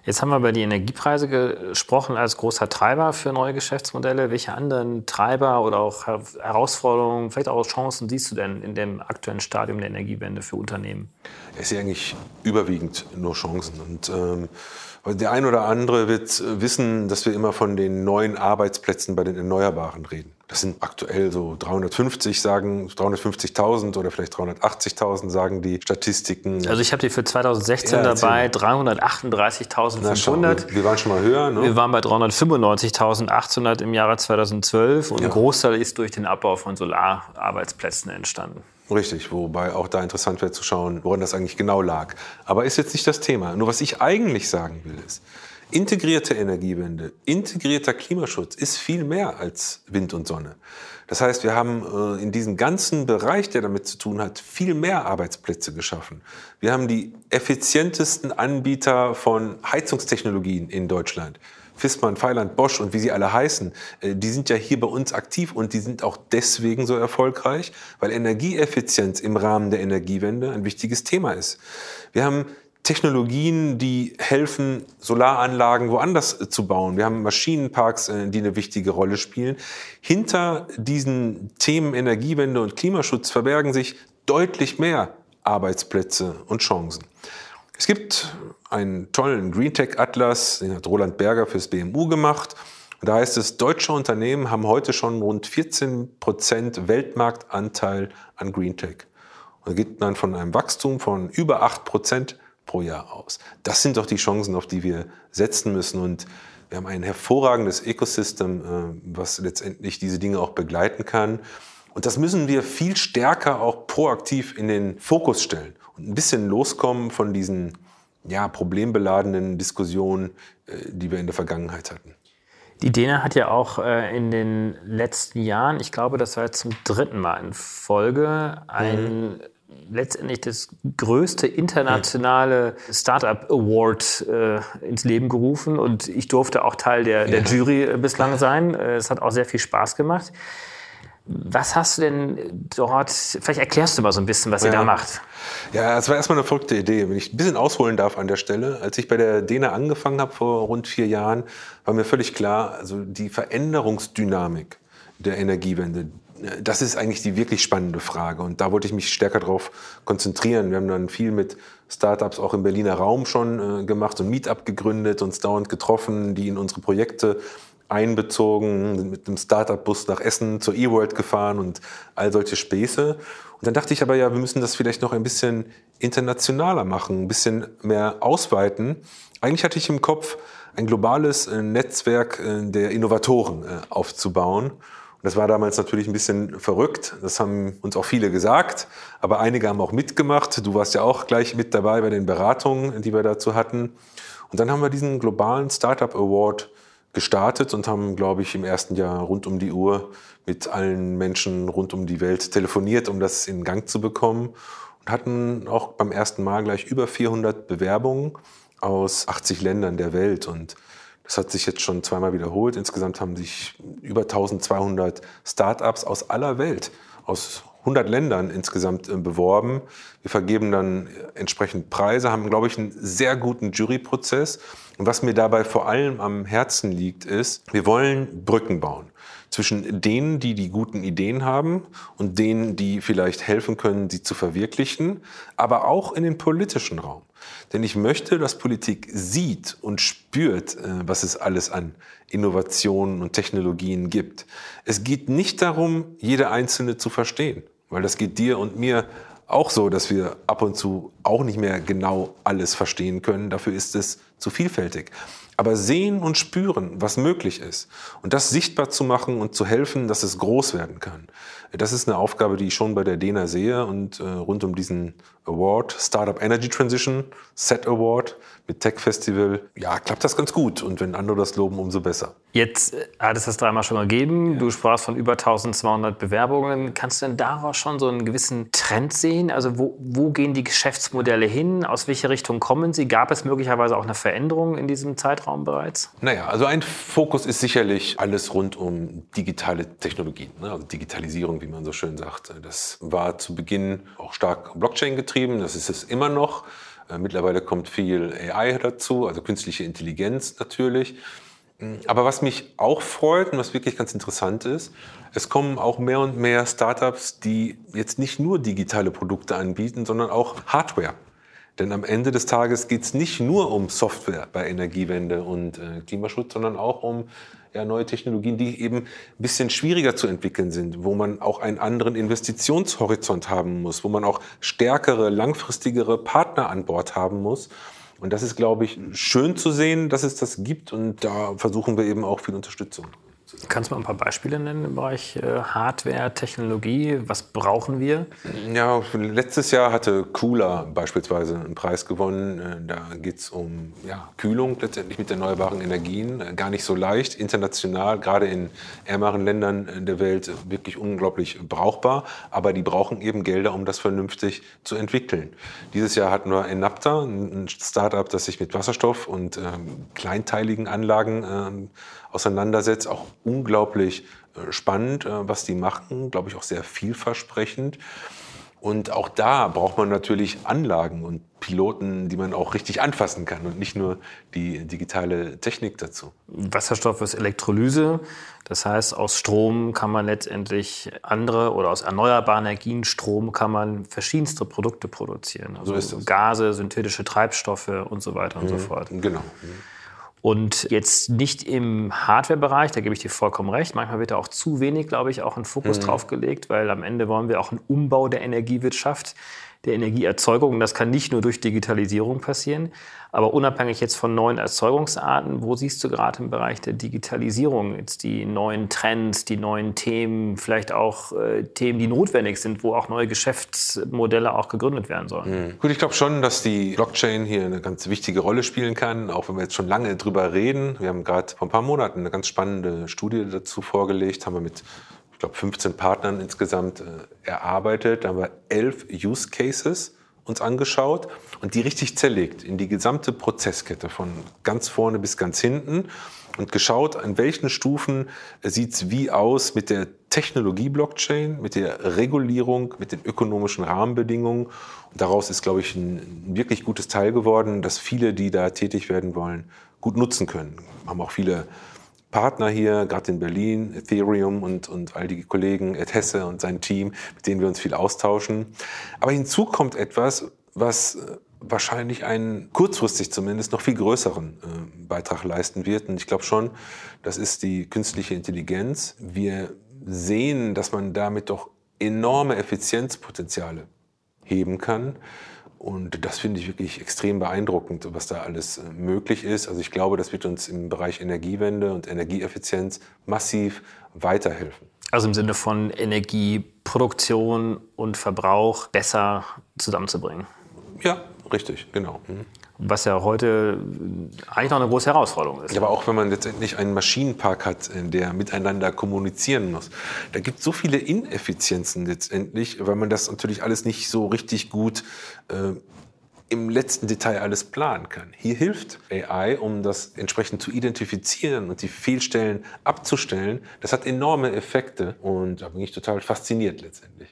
Jetzt haben wir über die Energiepreise gesprochen als großer Treiber für neue Geschäftsmodelle. Welche anderen Treiber oder auch Herausforderungen, vielleicht auch Chancen siehst du denn in dem aktuellen Stadium der Energiewende für Unternehmen? Ich sehe eigentlich überwiegend nur Chancen. Und ähm, der ein oder andere wird wissen, dass wir immer von den neuen Arbeitsplätzen bei den Erneuerbaren reden. Das sind aktuell so 350 sagen, 350.000 oder vielleicht 380.000 sagen die Statistiken. Also ich habe die für 2016 ja, dabei, 338.500. Wir waren schon mal höher. Ne? Wir waren bei 395.800 im Jahre 2012 und ja. ein Großteil ist durch den Abbau von Solararbeitsplätzen entstanden. Richtig, wobei auch da interessant wäre zu schauen, woran das eigentlich genau lag. Aber ist jetzt nicht das Thema. Nur was ich eigentlich sagen will ist, Integrierte Energiewende, integrierter Klimaschutz ist viel mehr als Wind und Sonne. Das heißt, wir haben äh, in diesem ganzen Bereich, der damit zu tun hat, viel mehr Arbeitsplätze geschaffen. Wir haben die effizientesten Anbieter von Heizungstechnologien in Deutschland. Fissmann, Feiland, Bosch und wie sie alle heißen, äh, die sind ja hier bei uns aktiv und die sind auch deswegen so erfolgreich, weil Energieeffizienz im Rahmen der Energiewende ein wichtiges Thema ist. Wir haben Technologien, die helfen, Solaranlagen woanders äh, zu bauen. Wir haben Maschinenparks, äh, die eine wichtige Rolle spielen. Hinter diesen Themen Energiewende und Klimaschutz verbergen sich deutlich mehr Arbeitsplätze und Chancen. Es gibt einen tollen Green Tech Atlas, den hat Roland Berger fürs BMU gemacht. da heißt es, deutsche Unternehmen haben heute schon rund 14 Prozent Weltmarktanteil an Green Tech. Und da geht man von einem Wachstum von über 8 Prozent pro Jahr aus. Das sind doch die Chancen, auf die wir setzen müssen. Und wir haben ein hervorragendes Ecosystem, äh, was letztendlich diese Dinge auch begleiten kann. Und das müssen wir viel stärker auch proaktiv in den Fokus stellen und ein bisschen loskommen von diesen ja, problembeladenen Diskussionen, äh, die wir in der Vergangenheit hatten. Die Dena hat ja auch äh, in den letzten Jahren, ich glaube, das war jetzt zum dritten Mal in Folge, ein mhm letztendlich das größte internationale Startup Award äh, ins Leben gerufen und ich durfte auch Teil der, der Jury äh, bislang sein. Äh, es hat auch sehr viel Spaß gemacht. Was hast du denn dort, vielleicht erklärst du mal so ein bisschen, was ja. ihr da macht. Ja, es war erstmal eine verrückte Idee. Wenn ich ein bisschen ausholen darf an der Stelle, als ich bei der DENA angefangen habe vor rund vier Jahren, war mir völlig klar, also die Veränderungsdynamik der Energiewende, das ist eigentlich die wirklich spannende Frage. Und da wollte ich mich stärker darauf konzentrieren. Wir haben dann viel mit Startups auch im Berliner Raum schon äh, gemacht und Meetup gegründet, uns dauernd getroffen, die in unsere Projekte einbezogen, sind mit dem Startup-Bus nach Essen zur E-World gefahren und all solche Späße. Und dann dachte ich aber ja, wir müssen das vielleicht noch ein bisschen internationaler machen, ein bisschen mehr ausweiten. Eigentlich hatte ich im Kopf, ein globales äh, Netzwerk äh, der Innovatoren aufzubauen. Das war damals natürlich ein bisschen verrückt. Das haben uns auch viele gesagt. Aber einige haben auch mitgemacht. Du warst ja auch gleich mit dabei bei den Beratungen, die wir dazu hatten. Und dann haben wir diesen globalen Startup Award gestartet und haben, glaube ich, im ersten Jahr rund um die Uhr mit allen Menschen rund um die Welt telefoniert, um das in Gang zu bekommen. Und hatten auch beim ersten Mal gleich über 400 Bewerbungen aus 80 Ländern der Welt. Und das hat sich jetzt schon zweimal wiederholt. Insgesamt haben sich über 1200 Startups aus aller Welt, aus 100 Ländern insgesamt äh, beworben. Wir vergeben dann entsprechend Preise, haben, glaube ich, einen sehr guten Juryprozess. Und was mir dabei vor allem am Herzen liegt, ist, wir wollen Brücken bauen zwischen denen, die die guten Ideen haben und denen, die vielleicht helfen können, sie zu verwirklichen, aber auch in den politischen Raum. Denn ich möchte, dass Politik sieht und spürt, äh, was es alles an Innovationen und Technologien gibt. Es geht nicht darum, jede einzelne zu verstehen, weil das geht dir und mir auch so, dass wir ab und zu auch nicht mehr genau alles verstehen können. Dafür ist es zu vielfältig. Aber sehen und spüren, was möglich ist und das sichtbar zu machen und zu helfen, dass es groß werden kann. Das ist eine Aufgabe, die ich schon bei der DENA sehe und äh, rund um diesen Award, Startup Energy Transition, Set Award mit Tech Festival, ja, klappt das ganz gut. Und wenn andere das loben, umso besser. Jetzt äh, hat es das dreimal schon gegeben. Ja. Du sprachst von über 1200 Bewerbungen. Kannst du denn daraus schon so einen gewissen Trend sehen? Also wo, wo gehen die Geschäftsmodelle hin? Aus welcher Richtung kommen sie? Gab es möglicherweise auch eine Veränderung in diesem Zeitraum bereits? Naja, also ein Fokus ist sicherlich alles rund um digitale Technologien, ne? also Digitalisierung, wie man so schön sagt. Das war zu Beginn auch stark Blockchain getrieben. Das ist es immer noch. Äh, mittlerweile kommt viel AI dazu, also künstliche Intelligenz natürlich. Mm, aber was mich auch freut und was wirklich ganz interessant ist, es kommen auch mehr und mehr Startups, die jetzt nicht nur digitale Produkte anbieten, sondern auch Hardware. Denn am Ende des Tages geht es nicht nur um Software bei Energiewende und äh, Klimaschutz, sondern auch um ja, neue Technologien, die eben ein bisschen schwieriger zu entwickeln sind, wo man auch einen anderen Investitionshorizont haben muss, wo man auch stärkere, langfristigere Partner an Bord haben muss. Und das ist, glaube ich, schön zu sehen, dass es das gibt. Und da versuchen wir eben auch viel Unterstützung. Kannst du mal ein paar Beispiele nennen im Bereich äh, Hardware, Technologie? Was brauchen wir? Ja, letztes Jahr hatte Cooler beispielsweise einen Preis gewonnen. Äh, da geht es um ja, Kühlung letztendlich mit erneuerbaren Energien. Äh, gar nicht so leicht, international, gerade in ärmeren Ländern der Welt wirklich unglaublich brauchbar. Aber die brauchen eben Gelder, um das vernünftig zu entwickeln. Dieses Jahr hatten wir Enapta, ein Startup, das sich mit Wasserstoff und ähm, kleinteiligen Anlagen ähm, auseinandersetzt. Auch unglaublich äh, spannend, äh, was die machen, glaube ich auch sehr vielversprechend. Und auch da braucht man natürlich Anlagen und Piloten, die man auch richtig anfassen kann und nicht nur die digitale Technik dazu. Wasserstoff ist Elektrolyse. Das heißt, aus Strom kann man letztendlich andere oder aus erneuerbaren Energien Strom kann man verschiedenste Produkte produzieren. Also so Gase, synthetische Treibstoffe und so weiter und mhm. so fort. Genau. Mhm. Und jetzt nicht im Hardware-Bereich, da gebe ich dir vollkommen recht. Manchmal wird da auch zu wenig, glaube ich, auch ein Fokus mhm. drauf gelegt, weil am Ende wollen wir auch einen Umbau der Energiewirtschaft der Energieerzeugung. Das kann nicht nur durch Digitalisierung passieren. Aber unabhängig jetzt von neuen Erzeugungsarten, wo siehst du gerade im Bereich der Digitalisierung jetzt die neuen Trends, die neuen Themen, vielleicht auch äh, Themen, die notwendig sind, wo auch neue Geschäftsmodelle auch gegründet werden sollen? Mhm. Gut, ich glaube schon, dass die Blockchain hier eine ganz wichtige Rolle spielen kann, auch wenn wir jetzt schon lange drüber reden. Wir haben gerade vor ein paar Monaten eine ganz spannende Studie dazu vorgelegt, haben wir mit glaube, 15 Partnern insgesamt äh, erarbeitet. Da haben wir elf Use Cases uns angeschaut und die richtig zerlegt in die gesamte Prozesskette von ganz vorne bis ganz hinten und geschaut, an welchen Stufen sieht es wie aus mit der Technologie Blockchain, mit der Regulierung, mit den ökonomischen Rahmenbedingungen. Und daraus ist, glaube ich, ein, wirklich gutes Teil geworden, dass viele, die da tätig werden wollen, gut nutzen können. Haben auch viele Partner hier, gerade in Berlin, Ethereum und, und all die Kollegen, Ed Hesse und sein Team, mit denen wir uns viel austauschen. Aber hinzu kommt etwas, was äh, wahrscheinlich einen kurzfristig zumindest noch viel größeren äh, Beitrag leisten wird. Und ich glaube schon, das ist die künstliche Intelligenz. Wir sehen, dass man damit doch enorme Effizienzpotenziale heben kann. Und das finde ich wirklich extrem beeindruckend, was da alles äh, möglich ist. Also ich glaube, das wird uns im Bereich Energiewende und Energieeffizienz massiv weiterhelfen. Also im Sinne von Energieproduktion und Verbrauch besser zusammenzubringen. Ja, richtig, genau. Mhm was ja heute eigentlich noch eine große Herausforderung ist. Ja, aber auch wenn man letztendlich einen Maschinenpark hat, der miteinander kommunizieren muss. Da gibt es so viele Ineffizienzen letztendlich, weil man das natürlich alles nicht so richtig gut äh, im letzten Detail alles planen kann. Hier hilft AI, um das entsprechend zu identifizieren und die Fehlstellen abzustellen. Das hat enorme Effekte und da bin ich total fasziniert letztendlich.